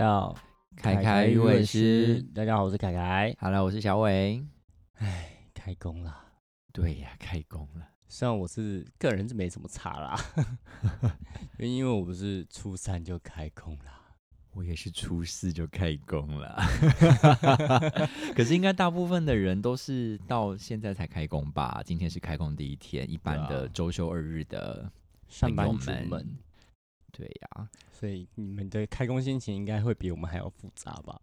到凯凯鱼尾狮。大家好，我是凯凯。Hello，我是小伟。哎，开工了。对呀，开工了。虽然我是个人是没什么差啦，因为因为我不是初三就开工啦。我也是初四就开工了，可是应该大部分的人都是到现在才开工吧？今天是开工第一天，一般的周休二日的上班族们，对呀、所以你们的开工心情应该会比我们还要复杂吧？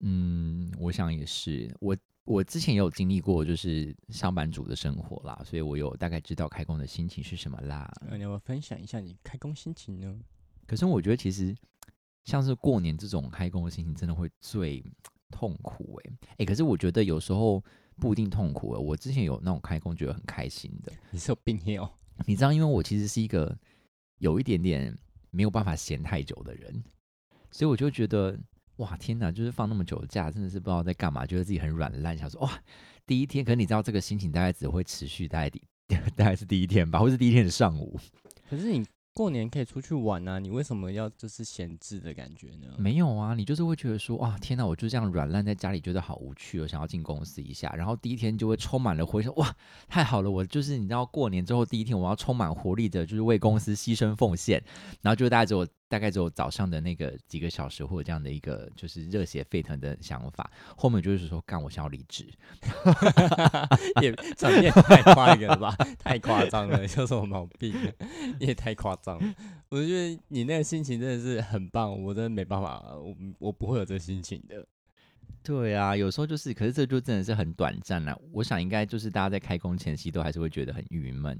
嗯，我想也是。我我之前也有经历过，就是上班族的生活啦，所以我有大概知道开工的心情是什么啦。那你要不要分享一下你开工心情呢？可是我觉得其实像是过年这种开工的心情，真的会最痛苦哎、欸、哎、可是我觉得有时候不一定痛苦哎、我之前有那种开工觉得很开心的，你是有病哦？你知道，因为我其实是一个有一点点没有办法闲太久的人，所以我就觉得哇天哪，就是放那么久的假，真的是不知道在干嘛，觉得自己很软烂，想说哇第一天，可是你知道这个心情大概只会持续大概第 大概是第一天吧，或是第一天的上午。可是你过年可以出去玩啊，你为什么要就是闲置的感觉呢？没有啊，你就是会觉得说，哇，天哪，我就这样软烂在家里，觉得好无趣我，想要进公司一下。然后第一天就会充满了回想，哇，太好了，我就是你知道，过年之后第一天，我要充满活力的，就是为公司牺牲奉献。然后就大概只有大概只有早上的那个几个小时，或者这样的一个就是热血沸腾的想法。后面就是说，干，我想要离职。也场面太夸一个了吧？太夸张了，有什么毛病？你也太夸张了。我觉得你那个心情真的是很棒，我真的没办法，我我不会有这个心情的。对啊，有时候就是，可是这就真的是很短暂了。我想应该就是大家在开工前夕都还是会觉得很郁闷。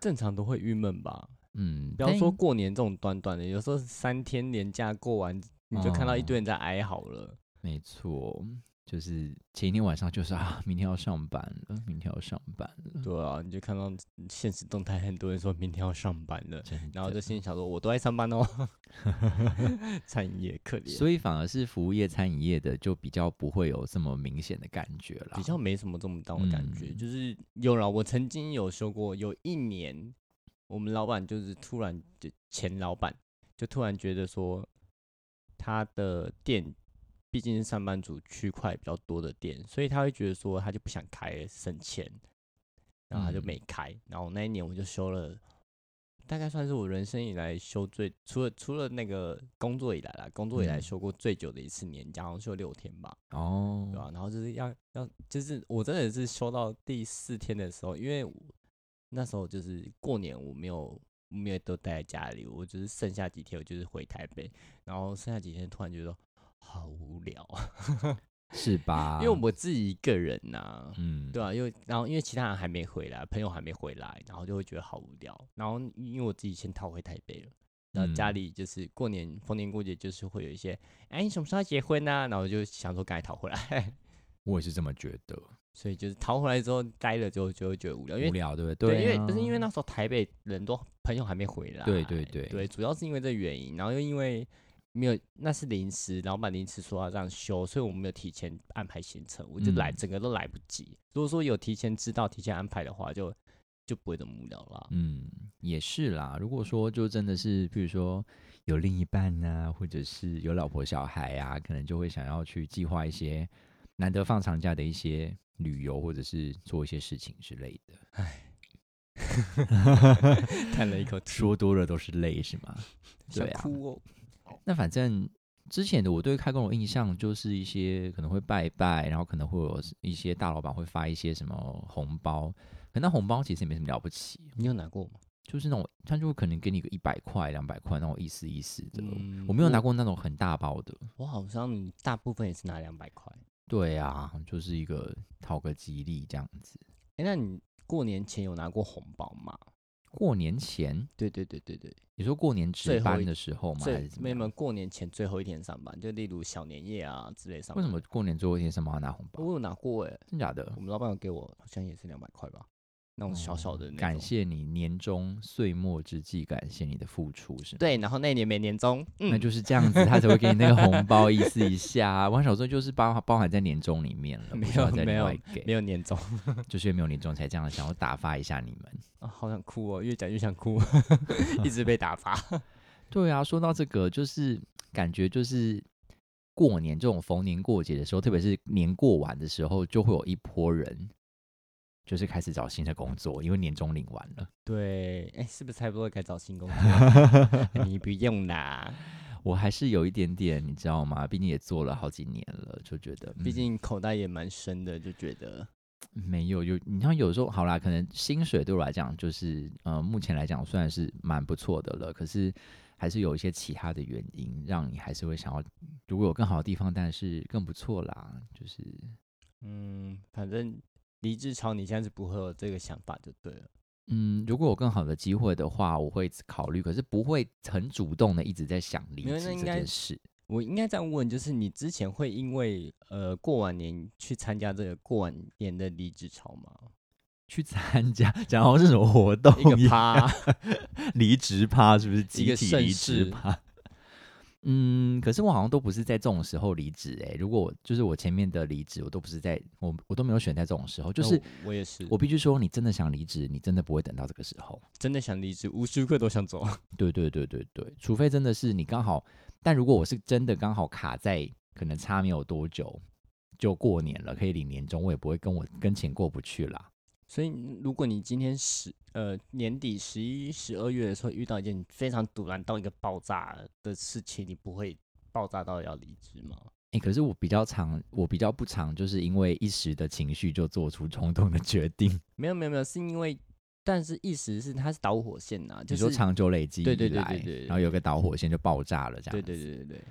正常都会郁闷吧？嗯，不要但说过年这种短短的，有时候三天年假过完，你就看到一哦堆人在哀嚎了。没错，就是前一天晚上就是啊，明天要上班了，明天要上班了，对啊，你就看到现实动态，很多人说明天要上班了，然后就心里想说，我都在上班哦。餐饮业可怜，所以反而是服务业、餐饮业的就比较不会有这么明显的感觉了，比较没什么这么大的感觉，嗯就是有了。我曾经有说过，有一年我们老板就是突然就前老板就突然觉得说，他的店毕竟是上班族区块比较多的店，所以他会觉得说他就不想开省钱，然后他就嗯没开。然后那一年我就休了。大概算是我人生以来休最，除了除了那个工作以来啦，工作以来嗯休过最久的一次年假，好像休六天吧。哦，对吧、然后就是要要，就是我真的是休到第四天的时候，因为我那时候就是过年，我没有没有都待在家里，我就是剩下几天我就是回台北，然后剩下几天突然觉得好无聊啊，是吧？因为我自己一个人呐、嗯，对啊，因为然后因为其他人还没回来，朋友还没回来，然后就会觉得好无聊。然后因为我自己先逃回台北了，然后家嗯里就是过年逢年过节就是会有一些，哎，你什么时候要结婚啊、然后就想说赶紧逃回来。我也是这么觉得，所以就是逃回来之后待了之后就会觉得无聊，因为无聊对不对，对？因为不是因为那时候台北人都朋友还没回来，对对对对，主要是因为这个原因，然后又因为没有那是临时，老板临时说要这样休，所以我们没有提前安排行程，我就来、嗯整个都来不及。如果说有提前知道、提前安排的话，就就不会这么无聊了。嗯，也是啦。如果说就真的是，比如说有另一半呐、或者是有老婆小孩啊，可能就会想要去计划一些难得放长假的一些旅游，或者是做一些事情之类的。唉 叹了一口气，说多了都是泪，是吗？想 对啊哭哦。那反正之前的我对开工的印象就是一些可能会拜拜，然后可能会有一些大老板会发一些什么红包，可那红包其实也没什么了不起，你有拿过吗？就是那种他就会可能给你个一百块、两百块那种意思意思的。嗯我没有拿过那种很大包的。我好像大部分也是拿两百块。对啊，就是一个讨个吉利这样子。哎、那你过年前有拿过红包吗？过年前，对对对对对，你说过年值班的时候吗？还最是怎么没有没有过年前最后一天上班，就例如小年夜啊之类上班。为什么过年最后一天上班要拿红包？我有拿过哎、真假的我？们老板有给我，好像也是两百块吧，那种小小的那种。哦感。谢你年终岁末之际，感谢你的付出，是吗？对，然后那一年没年终，嗯，那就是这样子，他才会给你那个红包，意思一下。我想说，就是包包含在年终里面了，不没需要再有没有外给，没有年终 就是因为没有年终才这样想要打发一下你们。啊，好想哭哦，越讲越想哭，一直被打发。对啊，说到这个，就是感觉就是过年这种逢年过节的时候，特别是年过完的时候，就会有一波人，就是开始找新的工作，因为年终领完了。对，哎，是不是差不多该找新工作？你不用啦，我还是有一点点，你知道吗？毕竟也做了好几年了，就觉得，毕竟口袋也蛮深的，就觉得没有有。你像有时候好啦，可能薪水对我来讲，就是呃，目前来讲算是蛮不错的了。可是还是有一些其他的原因，让你还是会想要，如果有更好的地方，但是更不错啦。就是，嗯，反正离职潮，你现在是不会有这个想法就对了。嗯，如果有更好的机会的话，我会考虑，可是不会很主动的一直在想离职这件事。我应该这样问，就是你之前会因为呃过完年去参加这个过完年的离职潮吗？去参加，讲好是什么活动？一个趴，离职趴是不是？集体离职趴。嗯，可是我好像都不是在这种时候离职哎。如果我就是我前面的离职，我都不是在我我都没有选在这种时候。就是我也是，我必须说，你真的想离职，你真的不会等到这个时候。真的想离职，无时无刻都想走。对对对对对，除非真的是你刚好。但如果我是真的刚好卡在可能差没有多久就过年了，可以领年终，我也不会跟我跟钱过不去啦。所以，如果你今天十呃年底十一、十二月的时候遇到一件非常突然到一个爆炸的事情，你不会爆炸到要离职吗？哎，可是我比较常，我比较不常，就是因为一时的情绪就做出冲动的决定。没有没有没有，是因为，但是一时是它是导火线呐，就是说长久累积对对对对对，然后有个导火线就爆炸了这样。对对对对对，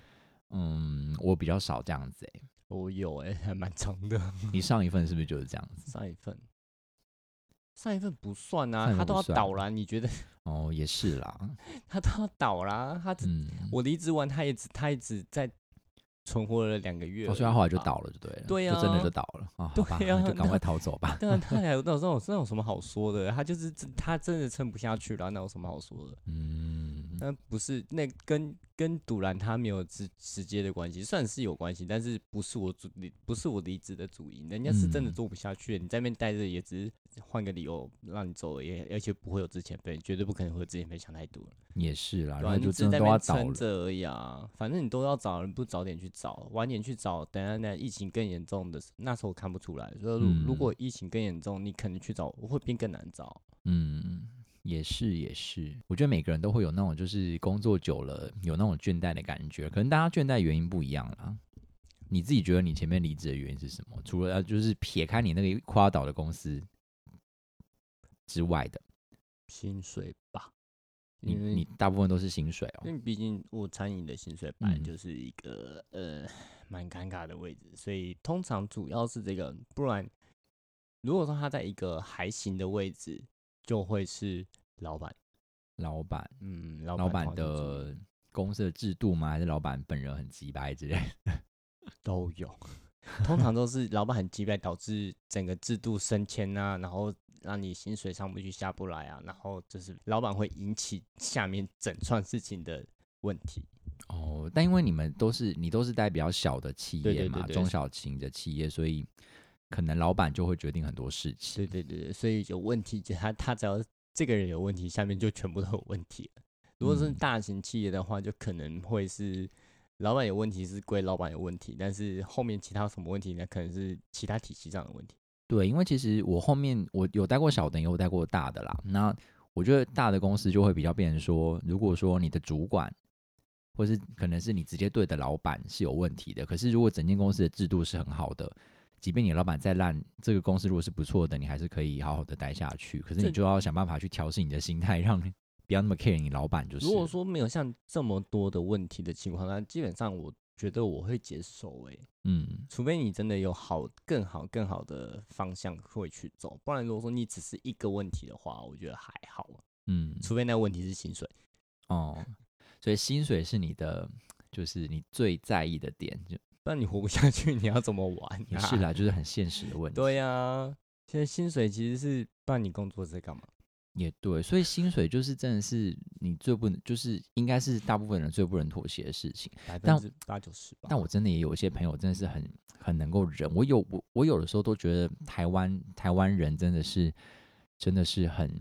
嗯，我比较少这样子哎，我有哎，还蛮长的。你上一份是不是就是这样子？上一份。上一份不算啊，他都要倒了，你觉得？哦，也是啦，他都要倒啦，他只我离职完，他也只他也只在存活了两个月，所以他后来就倒了，就对了，对呀，就真的就倒了啊，对呀，就赶快逃走吧。对啊，他 还有 那种那有什么好说的？他就是他真的撑不下去了，那有什么好说的？嗯，那不是那跟。跟赌兰他没有直直接的关系，算是有关系，但是不是我主离不是我离职的主因，人家是真的做不下去，你在那边待着也只是换个理由让你走，也而且不会有之前费，绝对不可能会有之前费想太多了。也是啦，然后就只在那边撑着而已啊，反正你都要找人，不早点去找，晚点去找，等下那疫情更严重的那时候我看不出来，所以如果疫情更严重，你可能去找会变更难找。嗯。也是也是，我觉得每个人都会有那种，就是工作久了有那种倦怠的感觉。可能大家倦怠原因不一样啦。你自己觉得你前面离职的原因是什么？除了就是撇开你那个夸倒的公司之外的薪水吧？你你大部分都是薪水哦。因为毕竟我餐饮的薪水本来就是一个呃蛮尴尬的位置，所以通常主要是这个。不然如果说他在一个还行的位置。就会是老板，老板，嗯，老板的公司的制度吗？还是老板本人很鸡掰之类？都有，通常都是老板很鸡掰，导致整个制度升迁啊，然后让你薪水上不去下不来啊，然后就是老板会引起下面整串事情的问题。哦，但因为你们都是你都是在比较小的企业嘛，中小型的企业，所以。可能老板就会决定很多事情。对对对所以有问题，他他只要这个人有问题，下面就全部都有问题了。如果是大型企业的话，就可能会是老板有问题是归老板有问题，但是后面其他什么问题呢？可能是其他体系上的问题。对，因为其实我后面我有带过小的，也有带过大的啦。那我觉得大的公司就会比较变成说，如果说你的主管，或是可能是你直接对的老板是有问题的，可是如果整间公司的制度是很好的。即便你老板再烂，这个公司如果是不错的，你还是可以好好的待下去。可是你就要想办法去调试你的心态，让不要那么 care 你老板。就是如果说没有像这么多的问题的情况，那基本上我觉得我会接受。哎，嗯，除非你真的有好、更好、更好的方向会去走，不然如果说你只是一个问题的话，我觉得还好。嗯，除非那问题是薪水。哦，所以薪水是你的，就是你最在意的点就。那你活不下去，你要怎么玩？也 是啦，就是很现实的问题。对呀，现在薪水其实是办你工作在干嘛？也对，所以薪水就是真的是你最不能，就是应该是大部分人最不能妥协的事情，百分之八九十吧。但我真的也有一些朋友，真的是很很能够忍。我有我我有的时候都觉得台湾台湾人真的是真的是很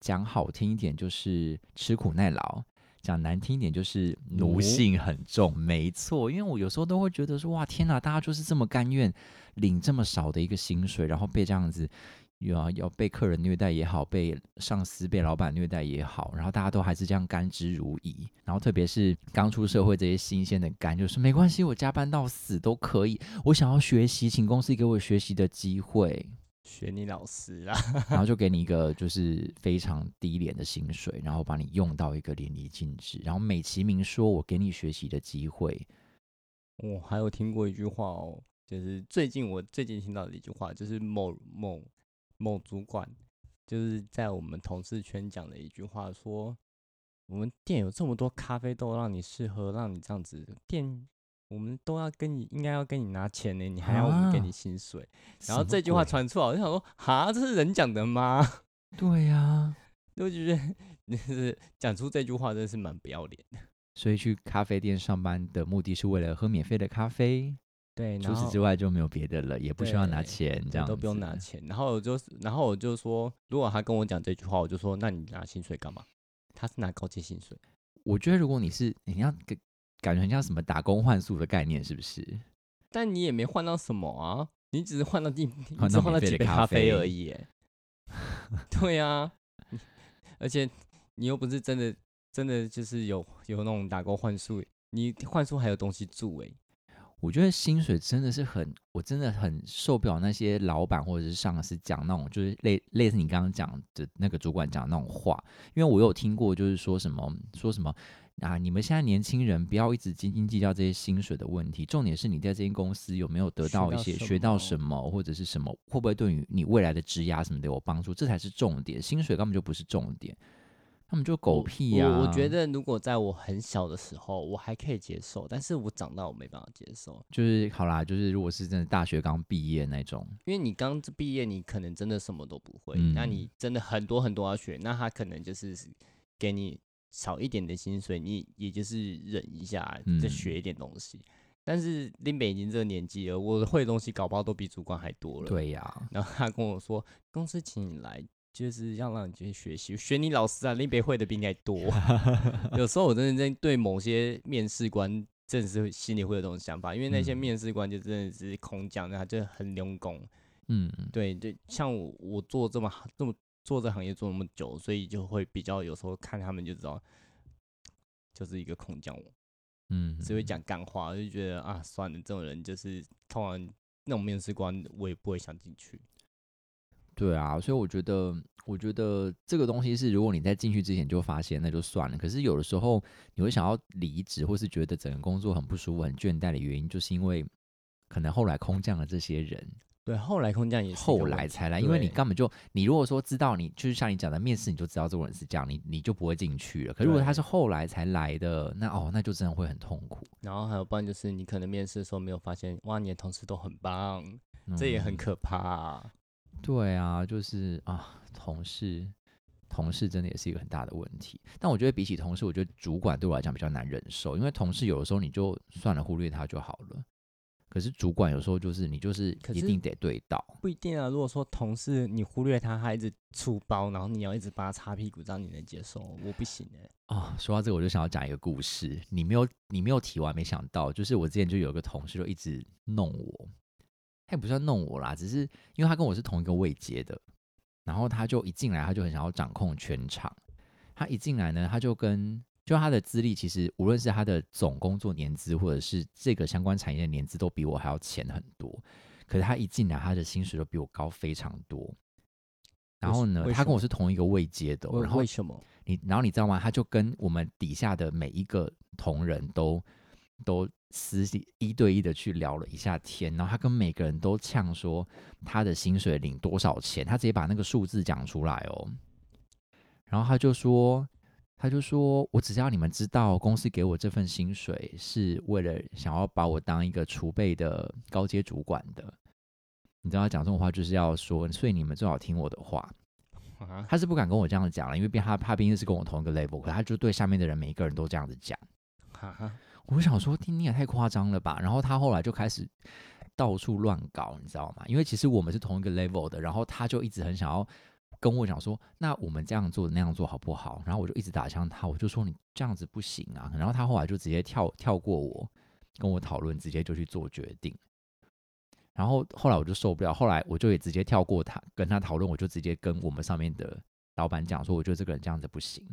讲好听一点，就是吃苦耐劳。讲难听一点就是奴性很重，没错。因为我有时候都会觉得说，哇，天哪，大家就是这么甘愿领这么少的一个薪水，然后被这样子。要要被客人虐待也好，被上司、被老板虐待也好，然后大家都还是这样甘之如饴。然后特别是刚出社会这些新鲜的干，就是没关系，我加班到死都可以。我想要学习，请公司给我学习的机会，学你老师啦。然后就给你一个就是非常低廉的薪水，然后把你用到一个淋漓尽致，然后美其名说我给你学习的机会。我还有听过一句话哦，就是最近我最近听到的一句话，就是某某。某主管就是在我们同事圈讲的一句话，说我们店有这么多咖啡豆让你试喝，让你这样子店，我们都要跟你应该要跟你拿钱呢，你还要我们给你薪水。然后这句话传出来，我就想说，哈，这是人讲的吗？对呀，我 就觉得你是讲出这句话，真的是蛮不要脸的。所以去咖啡店上班的目的是为了喝免费的咖啡。对，除此之外就没有别的了，也不需要拿对钱，这样都不用拿钱。然后我就，然后我就说，如果他跟我讲这句话，我就说，那你拿薪水干嘛？他是拿高阶薪水，我觉得如果你是你要感感觉很像什么打工换宿的概念，是不是？但你也没换到什么啊，你只是换到地，你只换到几杯咖咖啡啡而已耶。对啊，而且你又不是真的，真的就是有有那种打工换宿，你换宿还有东西住哎。我觉得薪水真的是很，我真的很受不了那些老板或者是上司讲那种，就是类类似你刚刚讲的那个主管讲的那种话，因为我有听过，就是说什么说什么啊，你们现在年轻人不要一直斤斤计较这些薪水的问题，重点是你在这间公司有没有得到一些学学到到什么，或者是什么，会不会对于你未来的职涯什么的有帮助，这才是重点，薪水根本就不是重点。他们就狗屁呀、我我觉得如果在我很小的时候，我还可以接受，但是我长大我没办法接受，就是好啦，就是如果是真的大学刚毕业那种，因为你刚毕业，你可能真的什么都不会，嗯那你真的很多很多要学，那他可能就是给你少一点的薪水，你也就是忍一下，再嗯学一点东西。但是林北已经这个年纪了，我会的东西搞不好都比主管还多了。，对呀、然后他跟我说，公司请你来。就是要让你去学习，学你老师啊，林北会的比你还多。有时候我真的在对某些面试官，真的是心里会有这种想法，因为那些嗯面试官就真的是空讲，他就很用功。嗯，对对，像我我做这么这么做这行业做那么久，所以就会比较有时候看他们就知道，就是一个空降我，嗯，只会讲干话，就觉得啊算了，这种人就是通常那种面试官我也不会想进去。对啊，所以我觉得，我觉得这个东西是，如果你在进去之前就发现，那就算了。可是有的时候你会想要离职，或是觉得整个工作很不舒服、很倦怠的原因，就是因为可能后来空降了这些人，对，后来空降也是后来才来，因为你根本就，你如果说知道你就是像你讲的面试，你就知道这个人是这样，你你就不会进去了。可如果他是后来才来的，那哦，那就真的会很痛苦，然后还有不然就是你可能面试的时候没有发现，哇，你的同事都很棒，这也很嗯可怕、啊。对啊，就是啊，同事，同事真的也是一个很大的问题。但我觉得比起同事，我觉得主管对我来讲比较难忍受，因为同事有的时候你就算了，忽略他就好了。可是主管有时候就是你就是一定得对到，不一定啊，如果说同事你忽略他，他一直出包，然后你要一直帮他擦屁股，这样你能接受？我不行哎、哦，说到这个，我就想要讲一个故事。你没有，你没有提完，没想到，就是我之前就有一个同事就一直弄我，他也不算弄我啦，只是因为他跟我是同一个位阶的，然后他就一进来，他就很想要掌控全场。他一进来呢，他就跟就他的资历，其实无论是他的总工作年资，或者是这个相关产业的年资，都比我还要浅很多。可是他一进来，他的薪水都比我高非常多。然后呢，他跟我是同一个位阶的然后为什么？你然后你知道吗？他就跟我们底下的每一个同仁都都私底一对一的去聊了一下天，然后他跟每个人都呛说他的薪水领多少钱，他直接把那个数字讲出来哦。然后他就说，他就说我只要你们知道，公司给我这份薪水是为了想要把我当一个储备的高阶主管的。你知道他讲这种话就是要说，所以你们最好听我的话。啊，他是不敢跟我这样讲了，因为毕他他毕竟是跟我同一个 level，可他就对下面的人每一个人都这样子讲。哈哈，我想说，听你也太夸张了吧。然后他后来就开始到处乱搞，你知道吗？因为其实我们是同一个 level 的，然后他就一直很想要跟我讲说，那我们这样做那样做好不好？然后我就一直打枪他，我就说你这样子不行啊。然后他后来就直接跳跳过我，跟我讨论，直接就去做决定。然后后来我就受不了，后来我就也直接跳过他，跟他讨论，我就直接跟我们上面的老板讲说，我觉得这个人这样子不行。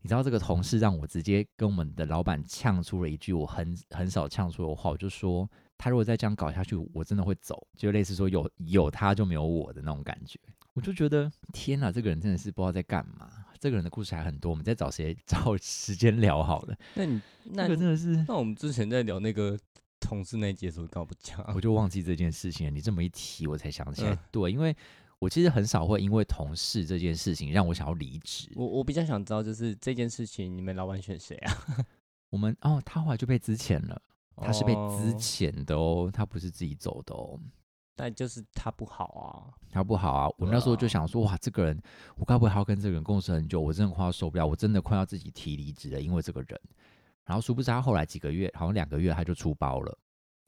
你知道这个同事让我直接跟我们的老板呛出了一句我很很少呛出的话，我就说他如果再这样搞下去，我真的会走，就类似说有有他就没有我的那种感觉。我就觉得天哪，这个人真的是不知道在干嘛。这个人的故事还很多，我们再找谁找时间聊好了。那你那个真的是，那我们之前在聊那个。同事那节的时候，刚不讲，我就忘记这件事情了。你这么一提，我才想起来。对，因为我其实很少会因为同事这件事情让我想要离职。我我比较想知道，就是这件事情，你们老板选谁啊？我们哦，他后来就被资遣了，他是被资遣的哦，他不是自己走的哦。但就是他不好啊，他不好啊。我那时候就想说，哇，这个人，我该不会还要跟这个人共事很久？我真的快要受不了，我真的快要自己提离职了，因为这个人。然后殊不知他后来几个月，好像两个月他就出包了。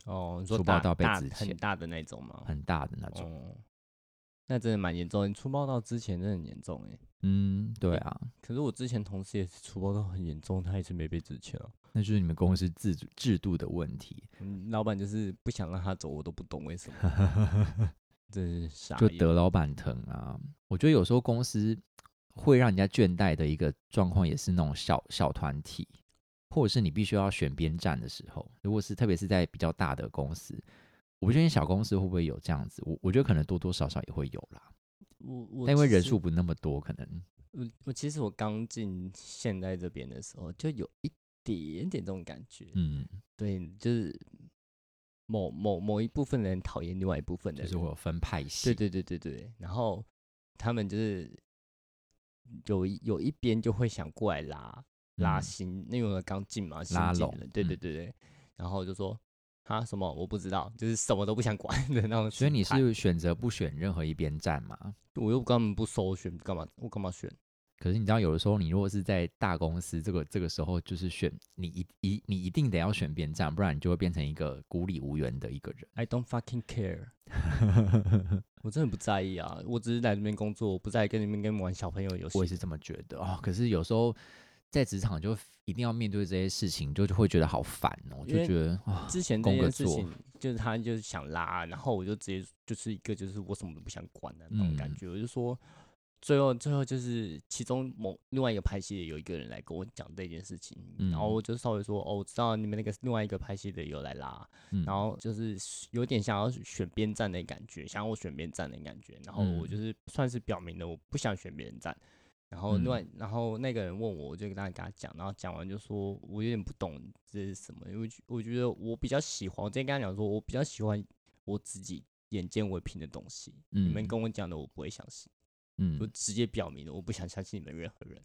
哦，出包到被之前很大的那种吗？很大的那种，那真的蛮严重。你出包到之前真的很严重哎。嗯，对啊。可是我之前同事也是出包到很严重，他一直没被之前啊。那就是你们公司制制度的问题。嗯，老板就是不想让他走，我都不懂为什么。真是傻。就得老板疼啊！我觉得有时候公司会让人家倦怠的一个状况，也是那种小小团体。或者是你必须要选边站的时候，如果是特别是在比较大的公司，我不确定小公司会不会有这样子。我我觉得可能多多少少也会有啦。我我但因为人数不那么多，可能我我其实我刚进现在这边的时候，就有一点点这种感觉。嗯，对，就是某某某一部分人讨厌另外一部分的，就是我有分派系。对对对对对，然后他们就是有有一边就会想过来拉。拉新，那个刚进嘛，拉拢，对对对对，然后就说啊什么我不知道，就是什么都不想管的那种。所以你是选择不选任何一边站吗？我又根本不搜选，干嘛我干嘛选？可是你知道，有的时候你如果是在大公司，这个这个时候就是选你一一你一定得要选边站，不然你就会变成一个孤立无援的一个人。I don't fucking care，我真的不在意啊，我只是来这边工作，我不在跟你们跟玩小朋友游戏。我也是这么觉得啊，可是有时候。在职场就一定要面对这些事情，就会觉得好烦哦，就觉得之前这件事情就是他就是想拉，然后我就直接就是一个就是我什么都不想管的那种感觉，我就说最后最后就是其中某另外一个拍戏的有一个人来跟我讲这件事情，然后我就稍微说哦，我知道你们那个另外一个拍戏的有来拉，然后就是有点想要选边站的感觉，想要我选边站的感觉，然后我就是算是表明了我不想选别人站。然后另外，然后那个人问我，我就跟他跟他讲，然后讲完就说，我有点不懂这是什么，因为我觉得我比较喜欢，我之前跟他讲说，我比较喜欢我自己眼见为凭的东西。你们跟我讲的，我不会相信。嗯，我直接表明了，我不想相信你们任何人。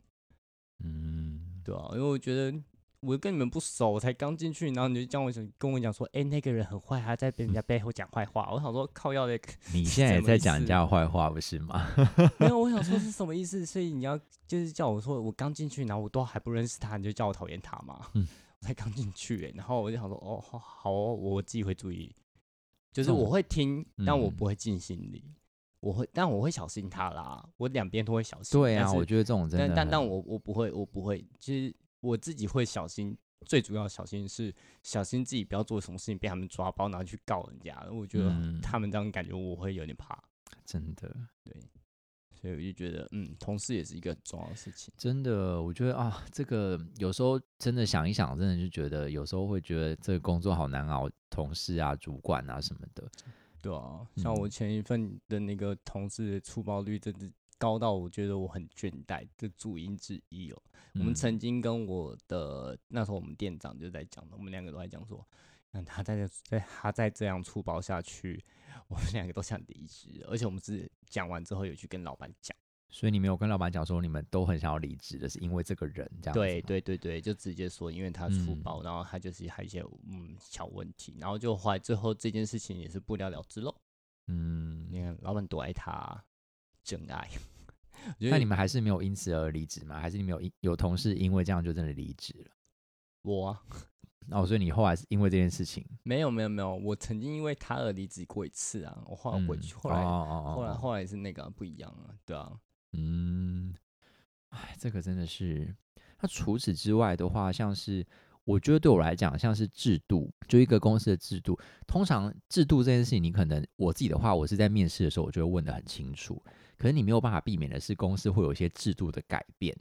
嗯，对啊，因为我觉得。我跟你们不熟，我才刚进去，然后你就叫我跟我讲说，哎，那个人很坏，他在别人家背后讲坏话。我想说，靠要的，你现在也在讲人家坏话不是吗？没有，我想说是什么意思？所以你要就是叫我说，我刚进去，然后我都还不认识他，你就叫我讨厌他吗？嗯，我才刚进去，哎，然后我就想说，哦，好，好，我自己会注意，就是我会听，但我不会进心里，我会，但我会小心他啦，我两边都会小心。对啊，我觉得这种真的，但但但我我不会，我不会，其实。我自己会小心，最主要小心是小心自己不要做什么事情被他们抓包，然后去告人家。我觉得他们这样感觉我会有点怕，真的。对，所以我就觉得，嗯，同事也是一个很重要的事情。真的，我觉得啊，这个有时候真的想一想，真的就觉得有时候会觉得这个工作好难熬，同事啊、主管啊什么的。对啊，像我前一份的那个同事的出包率，真的。高到我觉得我很倦怠的主因之一哦。我们曾经跟我的那时候我们店长就在讲，我们两个都在讲说，那他在在他再这样粗暴下去，我们两个都想离职。而且我们是讲完之后有去跟老板讲，所以你没有跟老板讲说你们都很想要离职的是因为这个人这样？对对对对，就直接说因为他粗暴，然后他就是还有一些嗯小问题，然后就后来最后这件事情也是不了了之喽。嗯，你看老板多爱他。真爱，那你们还是没有因此而离职吗？还是你们有有同事因为这样就真的离职了？我，哦，所以你后来是因为这件事情？没有没有没有，我曾经因为他而离职过一次啊。我后来回去，后来后来后来是那个不一样啊，对啊。嗯，哎，这个真的是。那除此之外的话，像是我觉得对我来讲，像是制度，就一个公司的制度，通常制度这件事情，你可能我自己的话，我是在面试的时候，我就会问的很清楚。可是你没有办法避免的是，公司会有一些制度的改变。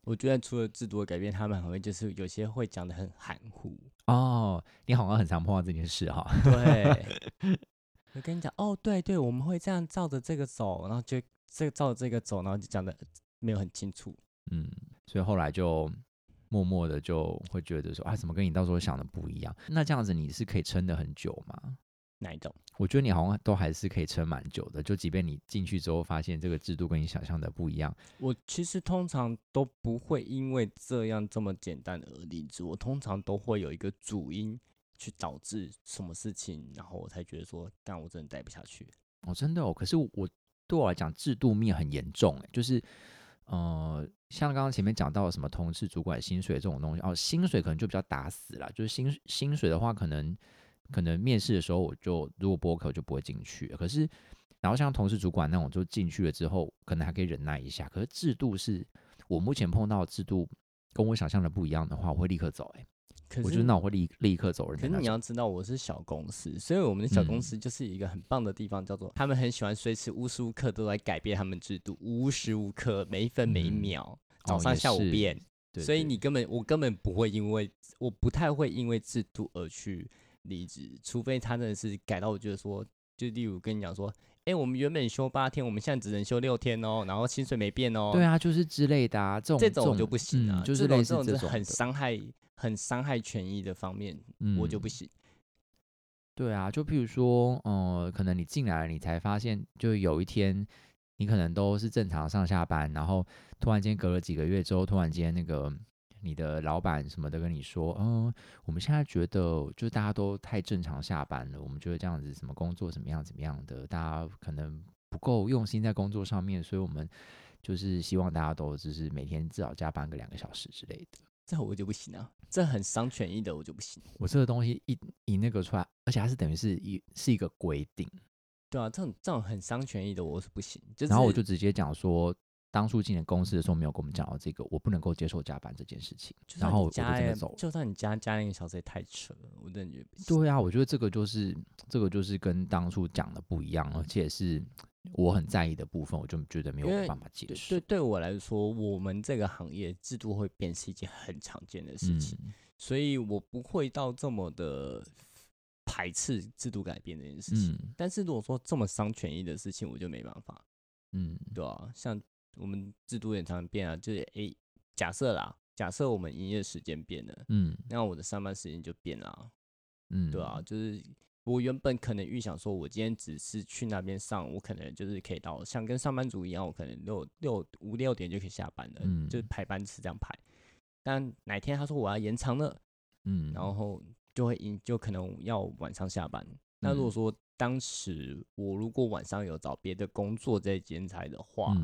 我觉得除了制度的改变，他们还会就是有些会讲的很含糊。哦，你好像很常碰到这件事哈。对，我跟你讲，哦，对对，我们会这样照着这个走，然后就这个照着这个走，然后就讲的没有很清楚。嗯，所以后来就默默的就会觉得说，啊，怎么跟你到时候想的不一样？那这样子你是可以撑的很久吗？哪一种？我觉得你好像都还是可以撑蛮久的，就即便你进去之后发现这个制度跟你想象的不一样。我其实通常都不会因为这样这么简单而离职，我通常都会有一个主因去导致什么事情，然后我才觉得说，但我真的待不下去。哦，真的哦。可是我对我来讲，制度面很严重，哎，就是呃，像刚刚前面讲到什么同事、主管薪水这种东西，哦，薪水可能就比较打死了，就是薪薪水的话，可能。可能面试的时候，我就如果播客就不会进去。可是，然后像同事主管那种，就进去了之后，可能还可以忍耐一下。可是制度是我目前碰到的制度，跟我想象的不一样的话，我会立刻走。哎，我觉得那我会立立刻走人。可是你要知道，我是小公司，所以我们的小公司就是一个很棒的地方，叫做他们很喜欢随时无时无刻都在改变他们制度，无时无刻每一分每一秒，早上下午变。所以你根本我根本不会因为我不太会因为制度而去。离职，除非他真的是改到我觉得说，就例如跟你讲说，哎，我们原本休八天，我们现在只能休六天哦，然后薪水没变哦。对啊，就是之类的啊，这种这种就不行啊，就是这种这种很伤害、很伤害权益的方面，我就不行。对啊，就譬如说，呃，可能你进来了，你才发现，就有一天你可能都是正常上下班，然后突然间隔了几个月之后，突然间那个。你的老板什么的跟你说，嗯，我们现在觉得就大家都太正常下班了，我们觉得这样子什么工作怎么样怎么样的，大家可能不够用心在工作上面，所以我们就是希望大家都就是每天至少加班个两个小时之类的。这我就不行啊，这很伤权益的，我就不行。我这个东西一一那个出来，而且它是等于是一是一个规定。对啊，这种这种很伤权益的，我是不行。然后我就直接讲说。当初进公司的时候没有跟我们讲到这个，我不能够接受加班这件事情。然后我就真的走。就算你加加那个小时也太扯了，我真的觉得。对啊，我觉得这个就是这个就是跟当初讲的不一样，而且是我很在意的部分，我就觉得没有办法解释。对，对我来说，我们这个行业制度会变是一件很常见的事情，所以我不会到这么的排斥制度改变这件事情。但是如果说这么伤权益的事情，我就没办法。嗯，对啊，像。我们制度也常常变啊，就是诶，假设啦，假设我们营业时间变了，嗯，那我的上班时间就变了，嗯，对啊，就是我原本可能预想说，我今天只是去那边上，我可能就是可以到像跟上班族一样，我可能六六五六点就可以下班了，嗯，就是排班是这样排。但哪天他说我要延长了，嗯，然后就会影就可能要晚上下班。那如果说当时我如果晚上有找别的工作在兼差的话，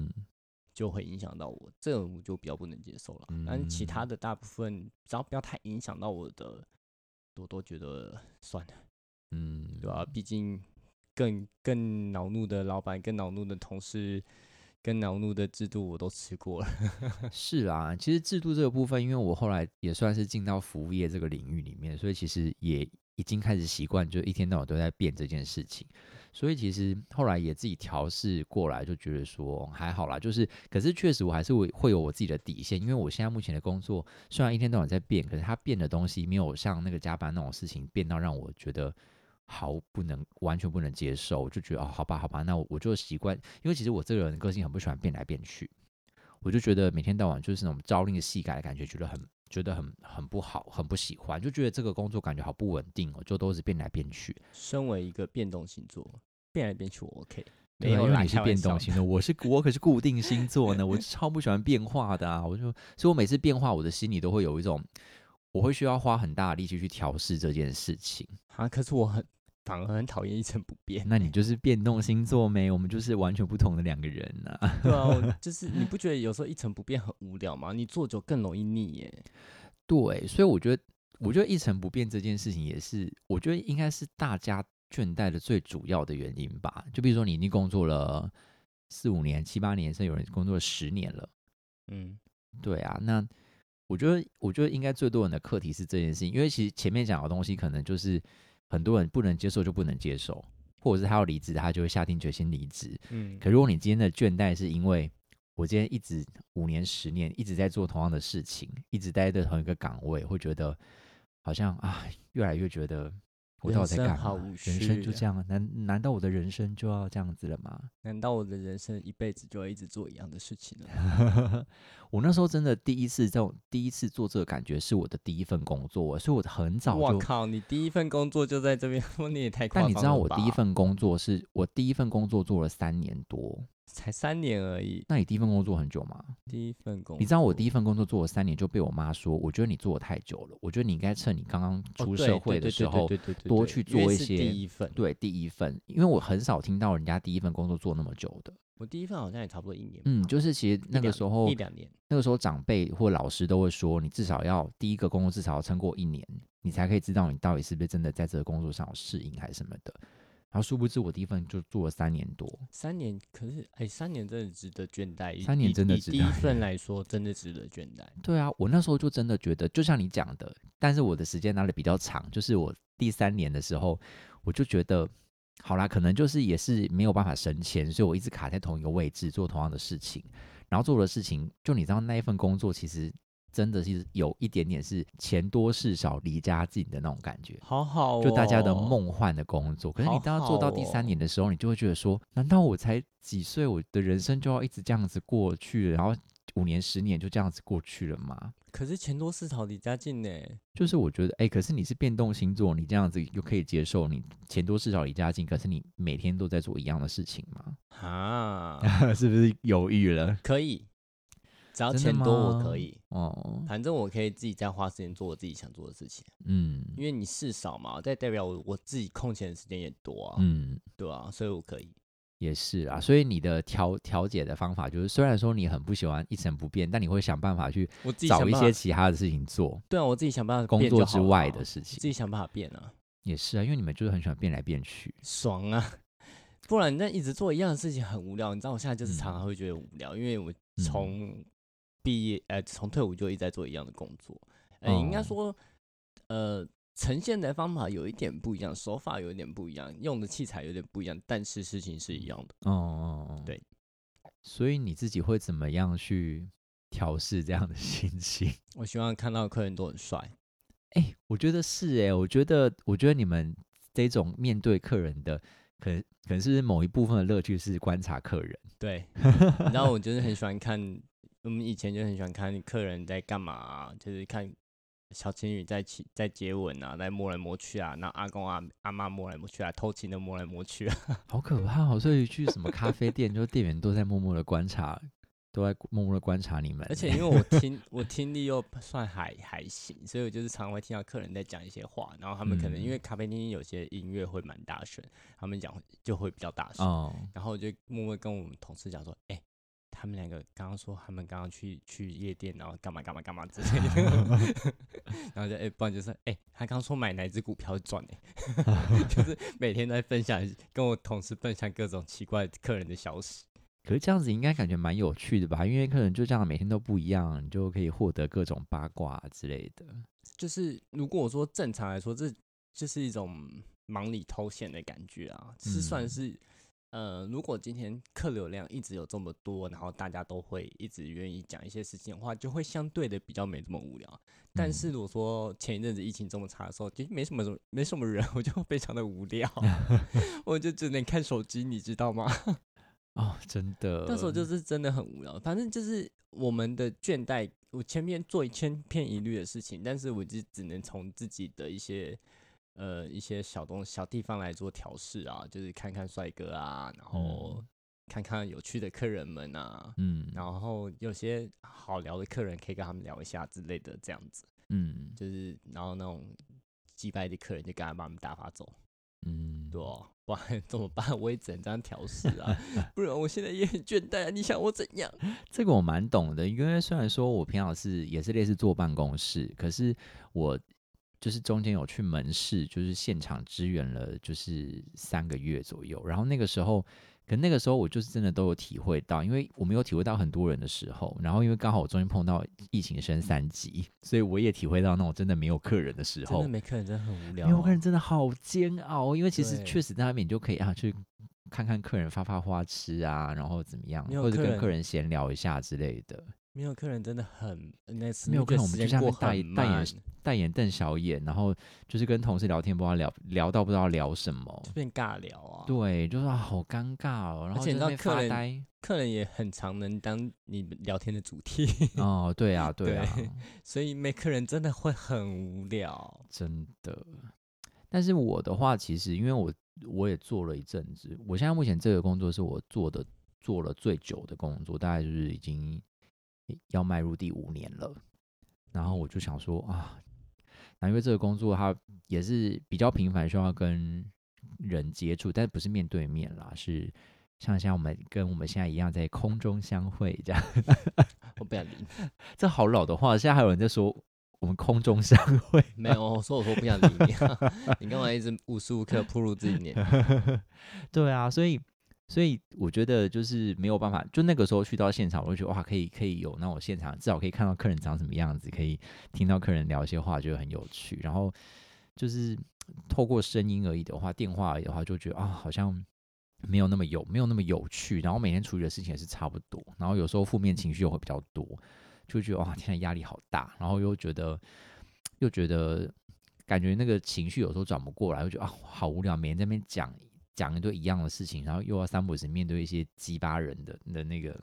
就会影响到我，这种我就比较不能接受了。但其他的大部分，只要不要太影响到我的，我都觉得算了。嗯，对吧？毕竟更更恼怒的老板、更恼怒的同事、更恼怒的制度，我都吃过了。是啊，其实制度这个部分，因为我后来也算是进到服务业这个领域里面，所以其实也已经开始习惯，就一天到晚都在变这件事情。所以其实后来也自己调试过来，就觉得说还好啦。就是，可是确实我还是会会有我自己的底线，因为我现在目前的工作虽然一天到晚在变，可是它变的东西没有像那个加班那种事情变到让我觉得好不能完全不能接受。我就觉得哦，好吧，好吧，那我我就习惯。因为其实我这个人个性很不喜欢变来变去，我就觉得每天到晚就是那种朝令夕改的感觉，觉得很觉得很很不好，很不喜欢，就觉得这个工作感觉好不稳定哦，就都是变来变去。身为一个变动星座。变来变去我 OK，没有，因为你是变动星座，我是我可是固定星座呢，我超不喜欢变化的啊！我就，所以我每次变化，我的心里都会有一种，我会需要花很大的力气去调试这件事情啊。可是我很反而很讨厌一成不变，那你就是变动星座没？我们就是完全不同的两个人呐。对啊，就是你不觉得有时候一成不变很无聊吗？你做久更容易腻耶。对，所以我觉得，我觉得一成不变这件事情也是，我觉得应该是大家。倦怠的最主要的原因吧，就比如说你已经工作了四五年、七八年，甚至有人工作了十年了。嗯，对啊，那我觉得，我觉得应该最多人的课题是这件事情，因为其实前面讲的东西，可能就是很多人不能接受就不能接受，或者是他要离职，他就会下定决心离职。嗯，可如果你今天的倦怠是因为我今天一直五年、十年一直在做同样的事情，一直待在同一个岗位，会觉得好像啊，越来越觉得我到底在干嘛？人生就这样，难难道我的人生就要这样子了吗？难道我的人生一辈子就要一直做一样的事情了吗？我那时候真的第一次这种第一次做这个感觉是我的第一份工作，所以我很早就。我靠，你第一份工作就在这边，你也太但你知道我第一份工作是我第一份工作做了三年多，才三年而已，那你第一份工作很久吗？第一份工作，你知道我第一份工作做了三年就被我妈说，我觉得你做的太久了，我觉得你应该趁你刚刚出社会的时候，多去做一些第一份。对第一份，因为我很少听到人家第一份工作做那么久的。我第一份好像也差不多一年，嗯，就是其实那个时候一两年，那个时候长辈或老师都会说，你至少要第一个工作至少要撑过一年，你才可以知道你到底是不是真的在这个工作上有适应还是什么的。然后殊不知我第一份就做了三年多，三年，可是哎，三年真的值得倦怠，以三年真的值得份来说，真的值得倦怠。对啊，我那时候就真的觉得，就像你讲的，但是我的时间拿的比较长，就是我第三年的时候，我就觉得，好啦，可能就是也是没有办法升迁，所以我一直卡在同一个位置做同样的事情，然后做的事情，就你知道那一份工作其实真的是有一点点是钱多事少离家近的那种感觉。好好、哦，就大家的梦幻的工作，可是你当做到第三哦年的时候，你就会觉得说，难道我才几岁，我的人生就要一直这样子过去了，然后五年、十年就这样子过去了吗？可是钱多事少离家近呢，就是我觉得，哎、可是你是变动星座，你这样子又可以接受你钱多事少离家近，可是你每天都在做一样的事情吗？啊，是不是犹豫了？可以，只要钱多我可以，哦，反正我可以自己再花时间做我自己想做的事情，嗯因为你事少嘛，再代表我我自己空闲的时间也多啊，嗯，对啊，所以我可以。也是啊。所以你的调调解的方法就是，虽然说你很不喜欢一成不变，但你会想办法去找一些其他的事情做，对啊，我自己想办法工作之外的事情自。己想办法变啊，也是啊，因为你们就是很喜欢变来变去。爽啊！不然那一直做一样的事情很无聊。你知道我现在就是嗯常常会觉得无聊，因为我从毕业呃从退伍就一直在做一样的工作，呃，应该哦说呃呈现的方法有一点不一样，手法有一点不一样，用的器材有点不一样，但是事情是一样的。哦哦，哦对。所以你自己会怎么样去调试这样的心情？我希望看到客人都很帅，哎、我觉得是哎、我觉得，我觉得你们这种面对客人的，可能可能是某一部分的乐趣是观察客人。对，然后我就是很喜欢看，我们以前就很喜欢看客人在干嘛啊、就是看小情侣在起在接吻啊，在摸来摸去啊，然后阿公阿阿妈摸来摸去啊，偷情的摸来摸去啊，好可怕哦！所以去什么咖啡店，就店员都在默默的观察，都在默默的观察你们。而且因为我 听我听力又算还还行，所以我就是常会听到客人在讲一些话，然后他们可能因嗯为咖啡厅有些音乐会蛮大声，他们讲就会比较大声，哦，然后我就默默跟我们同事讲说，哎、他们两个刚刚说他们刚刚去去夜店，然后干嘛干嘛干嘛之类的，然后就哎、不然就是哎、他刚说买哪只股票赚哎、就是每天在分享，跟我同事分享各种奇怪客人的消息。可是这样子应该感觉蛮有趣的吧？因为客人就这样每天都不一样，你就可以获得各种八卦之类的。就是如果我说正常来说，这就是一种忙里偷闲的感觉啊，是算嗯是。呃，如果今天客流量一直有这么多，然后大家都会一直愿意讲一些事情的话，就会相对的比较没这么无聊。但是嗯如果说前一阵子疫情这么差的时候，其实没什么没什么人，我就非常的无聊，我就只能看手机，你知道吗？哦，真的，那时候就是真的很无聊，反正就是我们的倦怠，我前面做一千篇一律的事情，但是我就只能从自己的一些呃一些小东小地方来做调试啊，就是看看帅哥啊，然后嗯。看看有趣的客人们啊，嗯，然后有些好聊的客人可以跟他们聊一下之类的，这样子。嗯。就是然后那种击败的客人就赶快把他们打发走，嗯，对哦，不然怎么办？我也只能这样调试啊，不然我现在也很倦怠啊，你想我怎样？这个我蛮懂的，因为虽然说我平常是也是类似坐办公室，可是我就是中间有去门市，就是现场支援了，就是三个月左右。然后那个时候可那个时候我就是真的都有体会到，因为我没有体会到很多人的时候，然后因为刚好我中间碰到疫情升三级，所以我也体会到那种真的没有客人的时候真的，没客人真的很无聊、没有客人真的好煎熬。因为其实对确实在那边你就可以啊去看看客人发发花痴啊，然后怎么样，或者跟客人闲聊一下之类的。没有客人真的很那次没有客人我们就在那边过大眼大眼，大眼瞪小眼，然后就是跟同事聊天，不知道聊聊到不知道聊什么。就变尬聊啊。，对，就是啊，好尴尬哦。然后而且你知道客人。客人也很常能当你们聊天的主题，哦，对啊，对啊，对所以没客人真的会很无聊。真的。但是我的话，其实因为我我也做了一阵子，我现在目前这个工作是我做的做了最久的工作，大概就是已经要迈入第五年了。然后我就想说啊，那因为这个工作它也是比较频繁，需要跟人接触，但不是面对面啦，是像像我们跟我们现在一样在空中相会这样。我不想理你，这好老的话，现在还有人在说我们空中相会。没有，我说我说不想理你，你干嘛一直无时无刻暴露自己年龄？对啊，所以所以我觉得就是没有办法，就那个时候去到现场，我就觉得哇，可以可以有那种现场，至少可以看到客人长什么样子，可以听到客人聊一些话，觉得很有趣。然后就是透过声音而已的话，电话而已的话，就觉得啊，好像没有那么有没有那么有趣。然后每天处理的事情也是差不多，然后有时候负面情绪又会比较多，就觉得哇，天在，压力好大，然后又觉得又觉得感觉那个情绪有时候转不过来，我觉得啊，好无聊，每天在那边讲讲一堆一样的事情，然后又要三不五时面对一些鸡巴人的的那个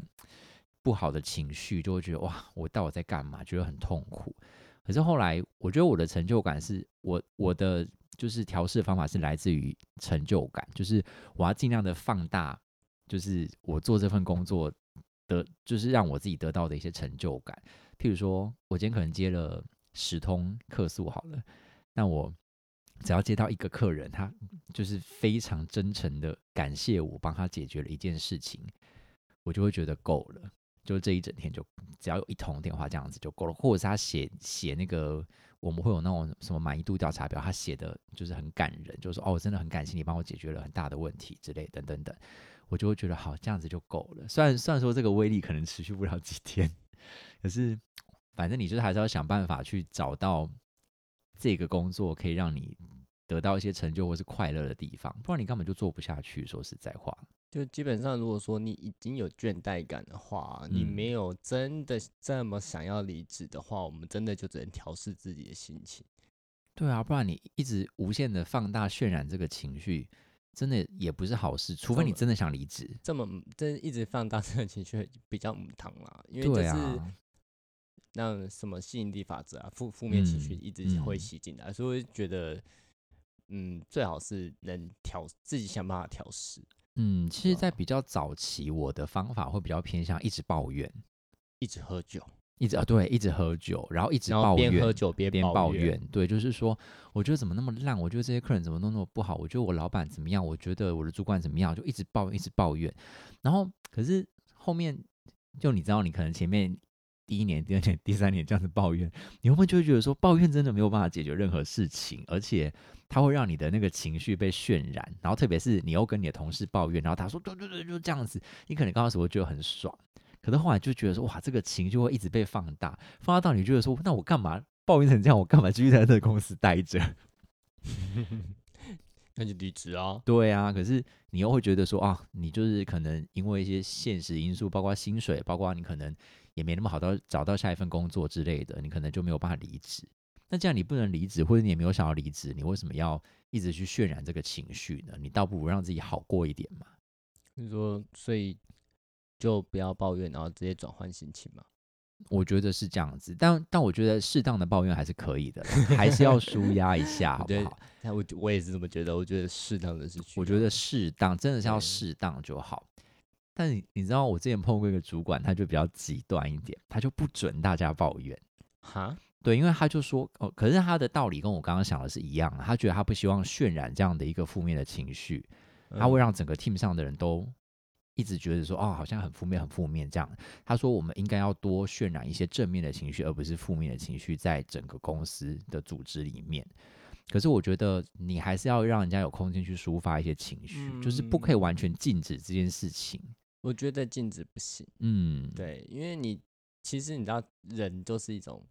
不好的情绪，就会觉得哇，我到底在干嘛？觉得很痛苦。可是后来，我觉得我的成就感是我我的就是调试方法是来自于成就感，就是我要尽量的放大，就是我做这份工作的，就是让我自己得到的一些成就感。譬如说，我今天可能接了十通客诉好了，那我只要接到一个客人，他就是非常真诚的感谢我帮他解决了一件事情，我就会觉得够了。就这一整天就只要有一通电话这样子就够了，或者是他写写那个我们会有那种什么满意度调查表，他写的就是很感人，就是说哦，我真的很感谢你帮我解决了很大的问题之类等等等，我就会觉得好，这样子就够了。虽然虽然说这个威力可能持续不了几天，可是反正你就是还是要想办法去找到这个工作可以让你得到一些成就或是快乐的地方，不然你根本就做不下去。说实在话，就基本上，如果说你已经有倦怠感的话，你嗯没有真的这么想要离职的话，我们真的就只能调试自己的心情。对啊，不然你一直无限的放大渲染这个情绪，真的也不是好事。除非你真的想离职。这么真一直放大这个情绪比较母汤啦，因为就对是啊，那什么吸引力法则啊，负负面情绪嗯一直会嗯。吸进来，所以我就觉得，嗯，最好是能调自己想办法调试，嗯，其实，在啊比较早期，我的方法会比较偏向一直抱怨，一直喝酒，一直啊对，一直喝酒，然后一直抱怨，边喝酒边边抱怨抱怨，对，就是说，我觉得怎么那么烂，我觉得这些客人怎么弄那么不好，我觉得我老板怎么样，我觉得我的主管怎么样，就一直抱怨，一直抱怨。然后，可是后面，就你知道，你可能前面第一年、第二年、第三年这样子抱怨，你会不会就会觉得说，抱怨真的没有办法解决任何事情，而且它会让你的那个情绪被渲染，然后特别是你又跟你的同事抱怨，然后他说对对对，就这样子，你可能刚开始会觉得很爽。可是后来就觉得说，哇，这个情绪会一直被放大，放大到你觉得说，那我干嘛抱怨成这样？我干嘛继续在这个公司待着？那就离职啊。对啊，可是你又会觉得说啊，你就是可能因为一些现实因素，包括薪水，包括你可能也没那么好到找到下一份工作之类的，你可能就没有办法离职。那这样你不能离职，或者你也没有想要离职，你为什么要一直去渲染这个情绪呢？你倒不如让自己好过一点嘛。你说，所以就不要抱怨，然后直接转换心情嘛。我觉得是这样子，但但我觉得适当的抱怨还是可以的啦，还是要舒压一下，好不好？那我我也是这么觉得，我觉得适当的是我觉得适当，真的是要适当就好。但你你知道，我之前碰过一个主管，他就比较极端一点，他就不准大家抱怨。哈，对，因为他就说哦，可是他的道理跟我刚刚想的是一样，他觉得他不希望渲染这样的一个负面的情绪，他会嗯让整个 team 上的人都一直觉得说哦，好像很负面，很负面这样。他说我们应该要多渲染一些正面的情绪，而不是负面的情绪，在整个公司的组织里面。可是我觉得你还是要让人家有空间去抒发一些情绪，就是不可以完全禁止这件事情。我觉得禁止不行，嗯，对，因为你其实你知道，人就是一种，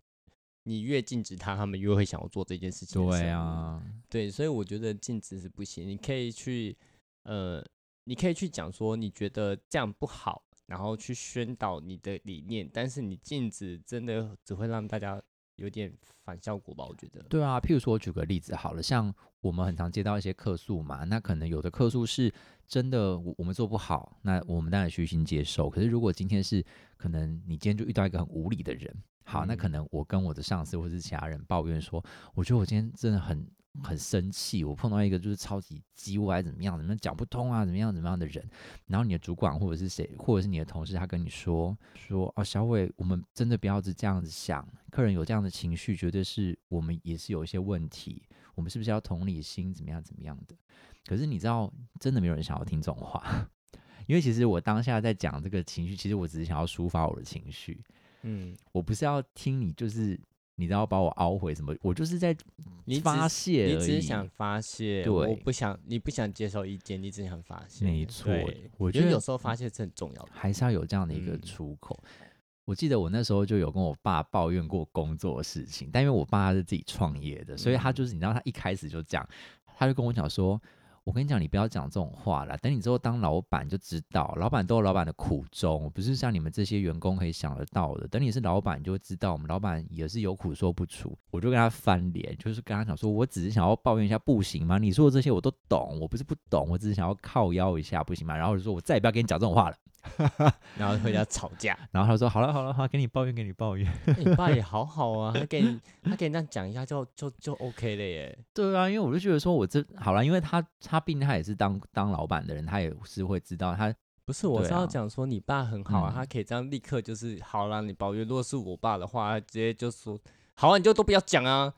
你越禁止他，他们越会想要做这件事情。对啊，对，所以我觉得禁止是不行。你可以去，呃，你可以去讲说你觉得这样不好，然后去宣导你的理念，但是你禁止真的只会让大家有点反效果吧？我觉得。对啊，譬如说我举个例子好了，像我们很常接到一些客诉嘛，那可能有的客诉是。真的，我我们做不好，那我们当然虚心接受。可是如果今天是可能你今天就遇到一个很无理的人，好，那可能我跟我的上司或者是其他人抱怨说，我觉得我今天真的很很生气，我碰到一个就是超级叽歪怎么样，怎么讲不通啊，怎么样怎么样的人。然后你的主管或者是谁，或者是你的同事，他跟你说说哦，小伟，我们真的不要是这样子想，客人有这样的情绪，绝对是我们也是有一些问题，我们是不是要同理心，怎么样怎么样的？可是你知道，真的没有人想要听这种话，因为其实我当下在讲这个情绪，其实我只是想要抒发我的情绪，嗯，我不是要听你，就是你知道把我熬回什么，我就是在发泄你只是想发泄，对，我不想你不想接受意见，你只想发泄，没错，我觉得有时候发泄是很重要的，还是要有这样的一个出口。我记得我那时候就有跟我爸抱怨过工作的事情，但因为我爸是自己创业的，所以他就是你知道，他一开始就讲，他就跟我讲说。我跟你讲，你不要讲这种话了。等你之后当老板就知道，老板都有老板的苦衷，不是像你们这些员工可以想得到的。等你是老板，你就会知道，我们老板也是有苦说不出。我就跟他翻脸，就是跟他讲说，我只是想要抱怨一下，不行吗？你说的这些我都懂，我不是不懂，我只是想要靠腰一下，不行吗？然后就说我再也不要跟你讲这种话了。然后回家吵架，然后他说：“好了好了好，给你抱怨给你抱怨。”你爸也好好啊，他给你他给你这样讲一下就就就 OK 了耶。对啊，因为我就觉得说我这好了，因为他他毕竟他也是当当老板的人，他也是会知道他不是我是要讲说你爸很好啊，他可以这样立刻就是好了，你抱怨。如果是我爸的话，直接就说好啊，你就都不要讲啊，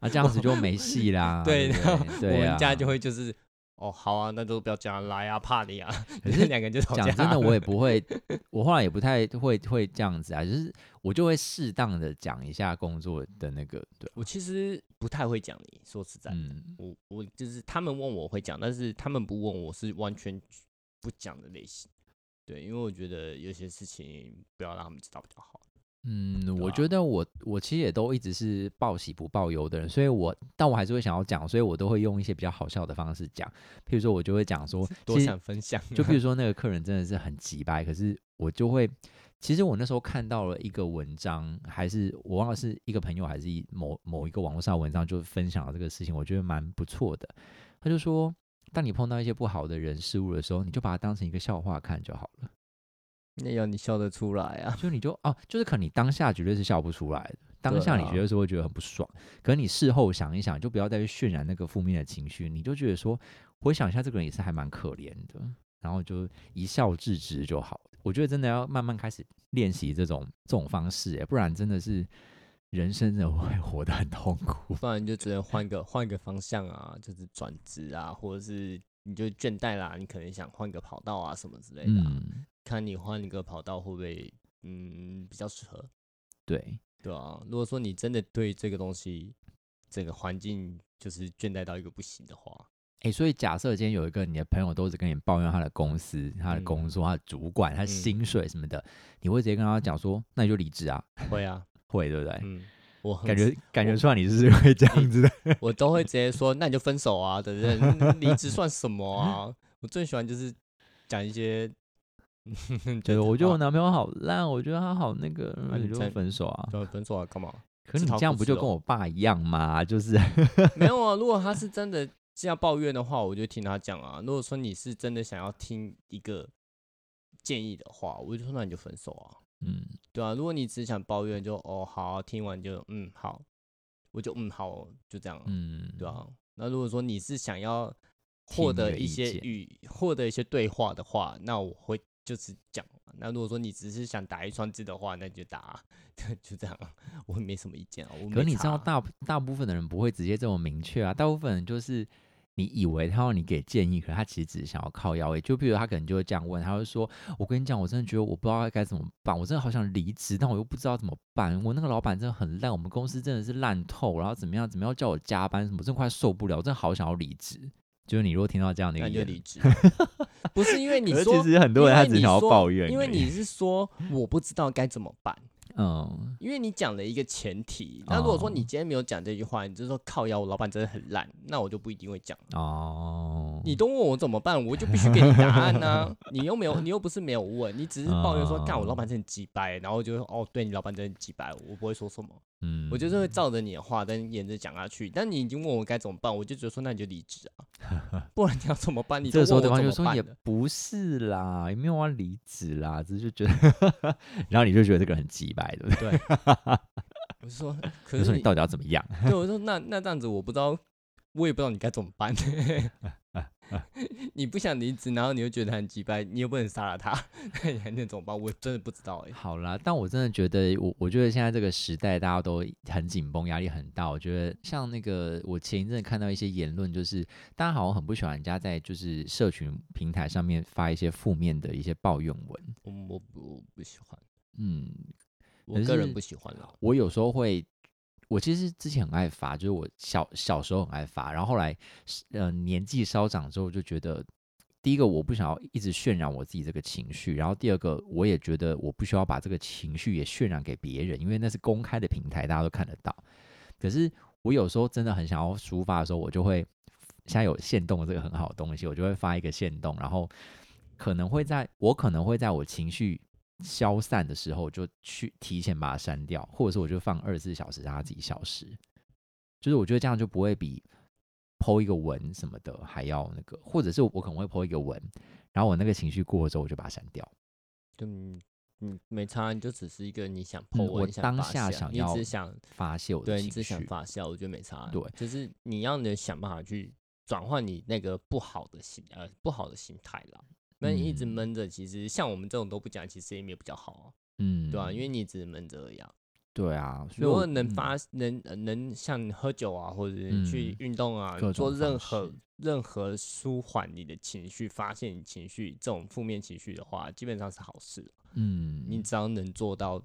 啊这样子就没戏啦。对，然后我们家就会就是。哦，好啊，那就不要讲来啊，怕你啊。可是两个人就讲真的，我也不会，我后来也不太会会这样子啊，就是我就会适当的讲一下工作的那个。对我其实不太会讲，你说实在，嗯，我我就是他们问我会讲，但是他们不问我是完全不讲的类型。对，因为我觉得有些事情不要让他们知道比较好。嗯，我觉得我我其实也都一直是报喜不报忧的人，所以我但我还是会想要讲，所以我都会用一些比较好笑的方式讲。譬如说，我就会讲说，多想分享。就比如 说，那个客人真的是很急掰，可是我就会，其实我那时候看到了一个文章，还是我忘了是一个朋友还是一某某一个网络上文章，就分享了这个事情，我觉得蛮不错的。他就说，当你碰到一些不好的人事物的时候，你就把它当成一个笑话看就好了。那要你笑得出来啊？就你就哦，就是可能你当下绝对是笑不出来的，当下你绝对是会觉得很不爽。可是你事后想一想，就不要再去渲染那个负面的情绪，你就觉得说，回想一下这个人也是还蛮可怜的，然后就一笑置之就好。我觉得真的要慢慢开始练习这种这种方式，哎，不然真的是人生真的会 活得很痛苦。不然就只能换 个换个方向啊，就是转职啊，或者是你就倦怠啦，你可能想换个跑道啊什么之类的。看你换一个跑道会不会，嗯，比较适合？对对啊，如果说你真的对这个东西，整个环境就是倦怠到一个不行的话，哎，所以假设今天有一个你的朋友都是跟你抱怨他的公司、他的工作、他的主管、他的薪水什么的，你会直接跟他讲说，那你就离职啊？会啊，会对不对？嗯，我感觉感觉出来你是会这样子的，我都会直接说，那你就分手啊，对不对？离职算什么啊？我最喜欢就是讲一些。觉得我觉得我男朋友好烂，我觉得他好那个，那你就分手啊？分手啊？干嘛？可是你这样不就跟我爸一样吗？就是 没有啊。如果他是真的这样抱怨的话，我就听他讲啊。如果说你是真的想要听一个建议的话，我就说那你就分手啊。嗯，对啊。如果你只想抱怨，就哦好，听完就嗯好，我就嗯好，就这样。嗯，对啊。那如果说你是想要获得一些与获得一些对话的话，那我会。就是讲，那如果说你只是想打一串字的话，那就打，就这样，我没什么意见啊。可你知道，大大部分的人不会直接这么明确啊，大部分人就是你以为他要你给建议，可他其实只是想要靠腰而已。就比如他可能就会这样问，他会说：“我跟你讲，我真的觉得我不知道该怎么办，我真的好想离职，但我又不知道怎么办。我那个老板真的很烂，我们公司真的是烂透，然后怎么样怎么样叫我加班什么，真的快受不了，我真的好想要离职。”就是你如果听到这样的一个言那就离职。不是因为你说，其实很多人他只想要抱怨因为你是说我不知道该怎么办。嗯因为你讲了一个前提，那如果说你哦今天没有讲这句话，你就说靠腰，我老板真的很烂，那我就不一定会讲。哦，你都问我怎么办，我就必须给你答案呢、你又没有，你又不是没有问，你只是抱怨说，干我老板真的很鸡掰，然后就哦，对你老板真的很鸡掰，我不会说什么，嗯我就是会照着你的话但沿着讲下去。但你已经问我该怎么办，我就觉得说，那你就离职啊，不然你要怎么办？你这个时候对方就说也不是啦，也没有要离职啦，只是就觉得，然后你就觉得这个人很鸡掰，对不对？我就说，可是说你你到底要怎么样？对，我说那那这样子，我不知道，我也不知道你该怎么办。你不想离职，然后你又觉得很鸡掰，你又不能杀了他，那你还能怎么办？我真的不知道哎、好啦，但我真的觉得，我我觉得现在这个时代大家都很紧绷，压力很大。我觉得像那个，我前一阵看到一些言论，就是大家好像很不喜欢人家在就是社群平台上面发一些负面的一些抱怨文。我我不我不喜欢，嗯，我个人不喜欢啦。我有时候会，我其实之前很爱发，就是我小小时候很爱发，然后后来呃年纪稍长之后，就觉得第一个我不想要一直渲染我自己这个情绪，然后第二个我也觉得我不需要把这个情绪也渲染给别人，因为那是公开的平台，大家都看得到。可是我有时候真的很想要抒发的时候，我就会现在有限动这个很好的东西，我就会发一个限动，然后可能会在我可能会在我情绪消散的时候，就去提前把它删掉，或者是我就放二十四小时让它自己消失。就是我觉得这样就不会比剖一个文什么的还要那个，或者是我可能会剖一个文，然后我那个情绪过了之后，我就把它删掉。就嗯嗯没差，你就只是一个你想嗯破我当下想要只想发泄我的情对你只想，发泄，我觉得没差。对就是你要能想办法去转换你那个不好的心呃不好的心态啦。那你一直嗯。闷着，其实像我们这种都不讲，其实也没有比较好啊，嗯，对吧、因为。你只是闷着而已啊。对啊，如果能发、能呃能像喝酒啊，或者是去嗯运动啊，各做任何任何舒缓你的情绪、发泄你情绪这种负面情绪的话，基本上是好事。嗯，你。只要能做到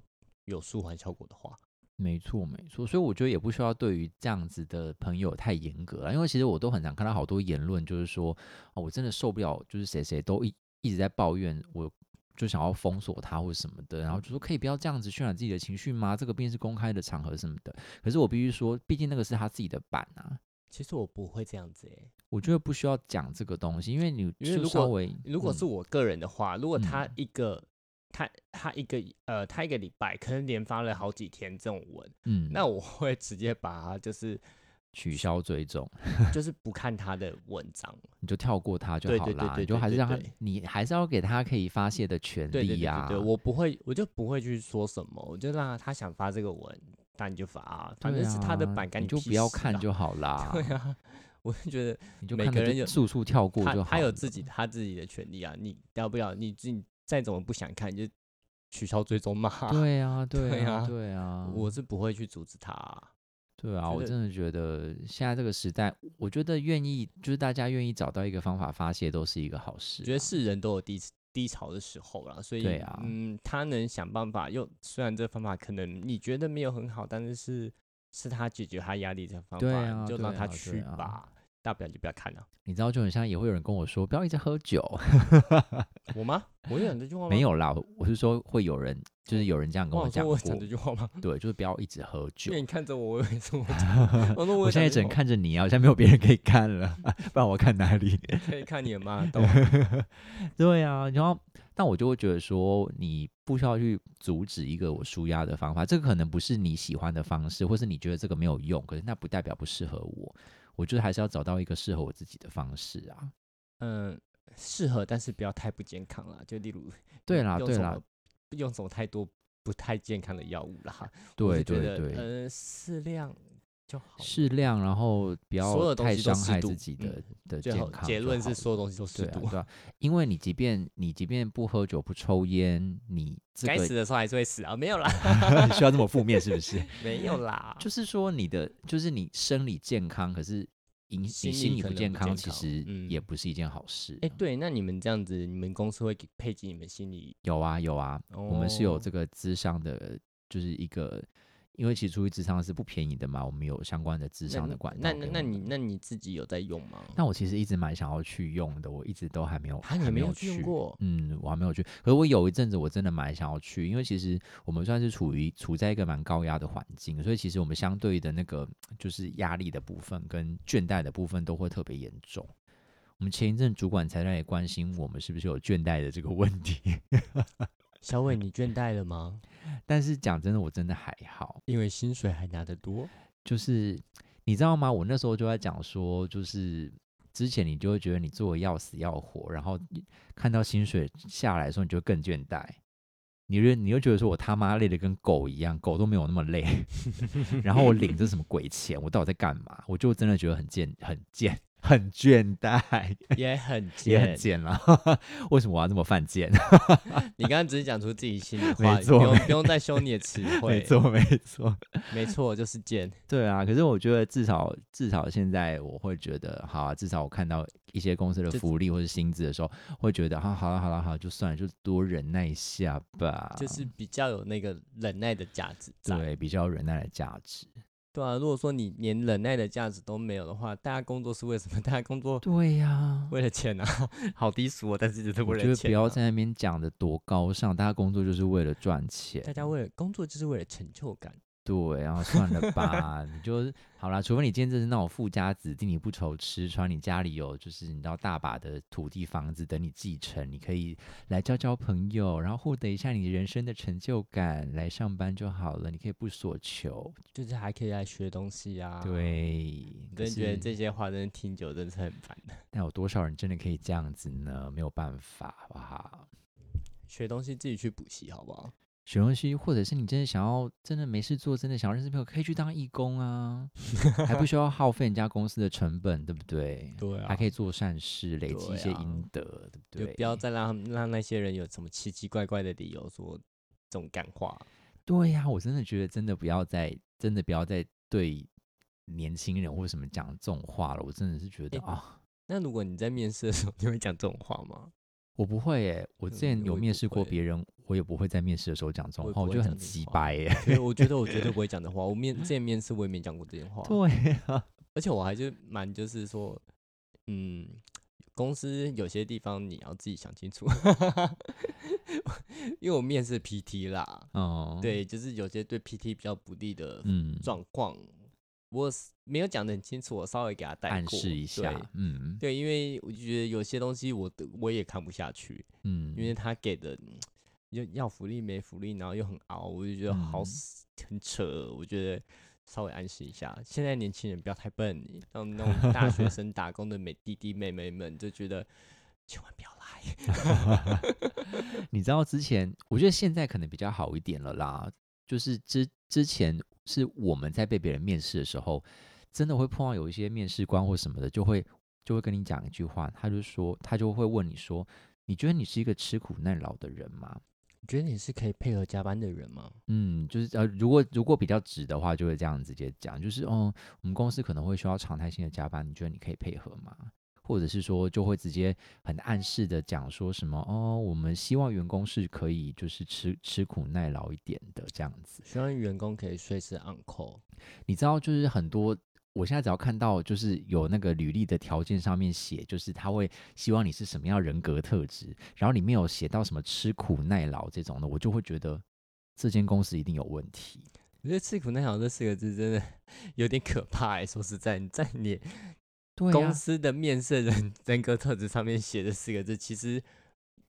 有舒缓效果的话，没错，没错，所以我觉得也不需要对于这样子的朋友太严格了，因为其实我都很常看到好多言论，就是说，哦，我真的受不了，就是谁谁都一一直在抱怨，我就想要封锁他或什么的，然后就说可以不要这样子渲染自己的情绪吗？这个毕竟是公开的场合什么的。可是我必须说，毕竟那个是他自己的版啊，其实我不会这样子诶、我觉得不需要讲这个东西，因为你就因为如果稍微如果嗯是我个人的话，如果他嗯一个、他他一个呃他一个礼拜可能连发了好几天这种文，嗯，那我会直接把他就是取消追踪，就是不看他的文章。你就跳过他就好啦，就还是让他你还是要给他可以发泄的权对对对利呀、对对，我不会，我就不会去说什么，我就让他他想发这个文，那你就发啊，反正是他的啊版，干你就不要看啊就好啦。对啊，我就觉得你就每个人有速速跳过就好了他有自己他自己的权利啊，你要不要？你自己再怎么不想看，你就取消追踪嘛。对啊，对对啊，啊对啊，我是不会去阻止他啊、对啊，我真的觉得现在这个时代，我觉得愿意就是大家愿意找到一个方法发泄，都是一个好事啊。我觉得是人都有低低潮的时候啦，所以对啊嗯，他能想办法用，虽然这方法可能你觉得没有很好，但是是是他解决他压力的方法，啊就让他去啊吧，大不了就不要看了、你知道，就很像也会有人跟我说，不要一直喝酒。我吗？我有讲这句话吗？没，有啦，我是说会有人，就是有人这样跟我讲过。讲这句话吗？对，就是不要一直喝 酒因为。你看着我，我以为是我讲，我说我我现在只能看着你啊，我现在没有别人可以看了，不然我看哪里？可以看你的妈豆。对啊，然后但我就会觉得说，你不需要去阻止一个我舒压的方法，这个可能不是你喜欢的方式，或是你觉得这个没有用，可是那不代表不适合我。我觉得还是要找到一个适合我自己的方式啊。嗯，适合，但是不要太不健康了。就例如，对啦，对啦用什么，太多不太健康的药物啦。我对对对，呃，适量就好。适量，然后不要太伤害自己的嗯的健康。结论是，所有东西都适度，。对啊啊，因为你即便你即便不喝酒不抽烟，你这个该死的时候还是会死啊，没有啦，需要这么负面是不是？没有啦，就是说你的就是你生理健康，可是影心你心理不健康，其实嗯也不是一件好事。哎、对，那你们这样子，你们公司会给配给你们心理？有啊有啊，我们是有哦这个智商的，就是一个，因为其实出去智商是不便宜的嘛，我们有相关的智商的管道那那那你那你自己有在用吗？那我其实一直蛮想要去用的，我一直都还没有，啊，还没有去用过？嗯，我还没有去。可是我有一阵子我真的蛮想要去，因为其实我们算是处于处在一个蛮高压的环境，所以其实我们相对的那个就是压力的部分跟倦怠的部分都会特别严重。我们前一阵主管才在关心我们是不是有倦怠的这个问题，小伟，你倦怠了吗？但是讲真的，我真的还好。因为薪水还拿得多。就是你知道吗？我那时候就在讲说，就是之前你就会觉得你做的要死要活，然后看到薪水下来的时候，你就更倦怠。你就你就觉得说我他妈累的跟狗一样，狗都没有那么累。然后我领着什么鬼钱？我到底在干嘛？我就真的觉得很贱，很贱，很倦怠，也很 也很贱。贱了。为什么我要这么犯贱？你刚刚只是讲出自己心里没话，错不用不用再修你的词汇。没，错，没错。没错，就是贱。对啊，可是我觉得至少至少现在我会觉得，好啊，至少我看到一些公司的福利或者薪资的时候，会觉得啊，好了好了好了，就算了，就多忍耐一下吧，就是比较有那个忍耐的价值在。对比较有忍耐的价值。对啊，如果说你连忍耐的价值都没有的话，大家工作是为什么？大家工作对呀、为了钱啊，好低俗哦，但是就是为了钱、啊。不要在那边讲的多高尚，大家工作就是为了赚钱。大家为了工作就是为了成就感。对，然后算了吧，你就好啦。除非你今天真是那种富家子弟，你不愁吃穿，你家里有就是你知道大把的土地房子等你继承，你可以来交交朋友，然后获得一下你人生的成就感，来上班就好了，你可以不所求。就是还可以来学东西啊。，对，可真觉得是这些话真的听久真的是很烦的。但有多少人真的可以这样子呢？没有办法，好不好？学东西自己去补习好不好？学东西，或者是你真的想要，真的没事做，真的想要认识朋友，可以去当义工啊，还不需要耗费人家公司的成本，对不对？对啊还可以做善事，累积一些阴德，对不对？就不要再让他们让那些人有什么奇奇怪怪的理由说这种干话。对呀、我真的觉得真的不要再，真的不要再对年轻人或者什么讲这种话了。我真的是觉得诶啊，那如果你在面试的时候，你会讲这种话吗？我不会耶。我之前有面试过会别人，我也不会在面试的时候讲这种话，我也不会我觉得很讲这种话鸡掰耶。我觉得我绝对不会讲的话。我面之前面试我也没讲过这些话，对啊、而且我还是蛮就是说，嗯，公司有些地方你要自己想清楚，因为我面试 PT 啦，哦，，对，就是有些对 PT 比较不利的嗯，状况，我是没有讲的很清楚，我稍微给他带暗过示一下对，嗯对，因为我就觉得有些东西我的我也看不下去，嗯，因为他给的嗯又要福利没福利，然后又很熬，我就觉得好很扯，我觉得稍微暗示一下。现在年轻人不要太笨，让那种大学生打工的美弟弟妹妹们就觉得千万不要来。你知道之前，我觉得现在可能比较好一点了啦。就是之之前是我们在被别人面试的时候，真的会碰到有一些面试官或什么的，就会就会跟你讲一句话，他就说他就会问你说，你觉得你是一个吃苦耐劳的人吗？你觉得你是可以配合加班的人吗？嗯，就是呃，如果如果比较直的话，就会这样直接讲，就是哦，我们公司可能会需要常态性的加班，你觉得你可以配合吗？或者是说，就会直接很暗示的讲说什么哦，我们希望员工是可以就是吃吃苦耐劳一点的这样子。希望员工可以随时 on call。你知道，就是很多，我现在只要看到就是有那个履历的条件上面写，就是他会希望你是什么样人格特质，然后里面有写到什么吃苦耐劳这种的，我就会觉得这间公司一定有问题。我觉得“吃苦耐劳”这四个字真的 有点可怕哎、说实在，你在你对公司的面试人 人格特质上面写的四个字，其实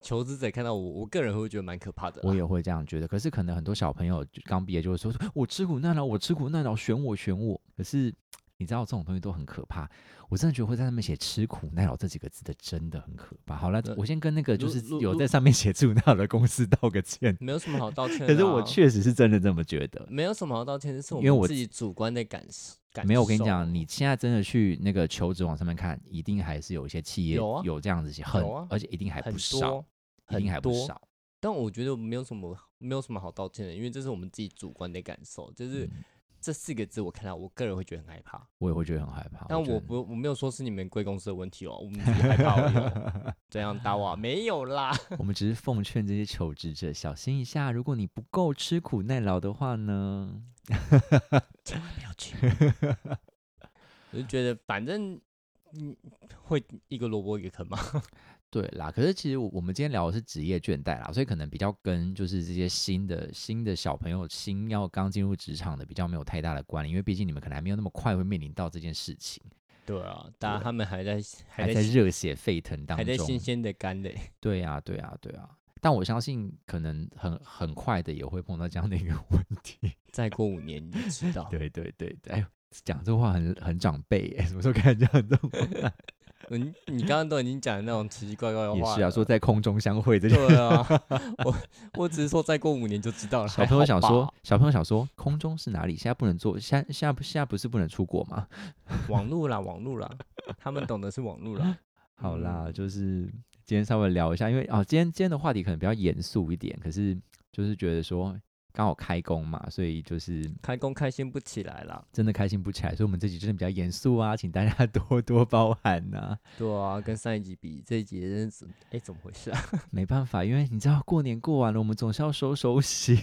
求职者看到我，我个人会觉得蛮可怕的啦。我也会这样觉得。可是可能很多小朋友就刚毕业就会说，我吃苦耐劳，我吃苦耐劳，选我选我。可是你知道这种东西都很可怕，我真的觉得会在上面写吃苦耐劳这几个字的真的很可怕。好了呃，我先跟那个就是有在上面写吃苦耐劳的公司道个歉。没有什么好道 歉。可是我确实是真的这么觉得。没有什么好道歉，这是我因为我们自己主观的感受。感没有，我跟你讲，你现在真的去那个求职网上面看，一定还是有一些企业有啊这样子写，很啊而且一定还不少，一定还不少。但我觉得没有什么没有什么好道歉的，因为这是我们自己主观的感受，就是嗯这四个字我看到，我个人会觉得很害怕。我也会觉得很害怕。但我不，我没有说是你们贵公司的问题哦，我们只是害怕而已哦。这样打我啊没有啦。我们只是奉劝这些求职者小心一下，如果你不够吃苦耐劳的话呢，千万不要去。我就觉得反正嗯会一个萝卜一个坑嘛。对啦。可是其实我我们今天聊的是职业倦怠啦，所以可能比较跟就是这些新的新的小朋友新要刚进入职场的比较没有太大的关联，因为毕竟你们可能还没有那么快会面临到这件事情，对啊，当然他们还在还在在热血沸腾当中还在中。新鲜的干嘞。对呀、对呀、对呀、但我相信可能很很快的也会碰到这样的一个问题。再过五年你就知道。对对对对，讲这话很很长辈耶，什么时候开始讲这种话？嗯，你刚刚都已经讲那种奇奇怪怪的话也是啊，说在空中相会这件对啊，我我只是说再过五年就知道了。小朋友想说，小朋友想说，空中是哪里？现在不能做，现在现在不现在不是不能出国吗？网络啦，网络啦，他们懂的是网络啦。好啦，嗯就是今天稍微聊一下，因为啊，今天今天的话题可能比较严肃一点，可是就是觉得说刚好开工嘛，所以就是开工开心不起来啦。真的开心不起来，所以我们这集真的比较严肃啊，请大家多多包涵呐、对啊，跟上一集比，这一集真是哎怎么回事啊？没办法，因为你知道过年过完了，我们总是要收收心，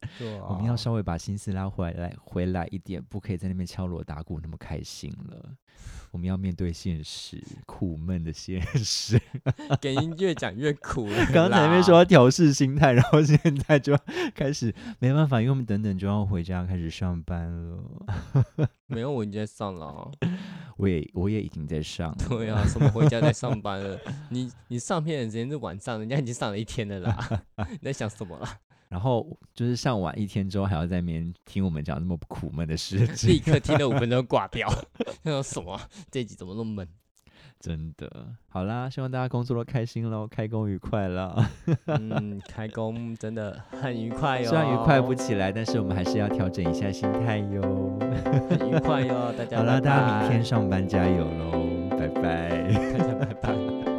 对啊，我们要稍微把心思拉回来回来一点，不可以在那边敲锣打鼓那么开心了。我们要面对现实，苦闷的现实。给您越讲越苦了啦。刚才那边说要调试心态，然后现在就开始没办法，因为我们等等就要回家开始上班了。没有，我已经在上了啊。我也我也已经在上了，对啊，什么回家在上班了？你你上片的时间是晚上，人家已经上了一天了啦。你在想什么啦？然后就是上完一天之后，还要在那边听我们讲那么苦闷的事立，刻听了五分钟挂掉。那种什么啊？这集怎么那么闷？真的。好啦，希望大家工作都开心喽，开工愉快啦。嗯，开工真的很愉快哟。虽然愉快不起来，但是我们还是要调整一下心态哟。很愉快哟，大家好啦，大家明天上班加油喽，拜拜。大家拜拜。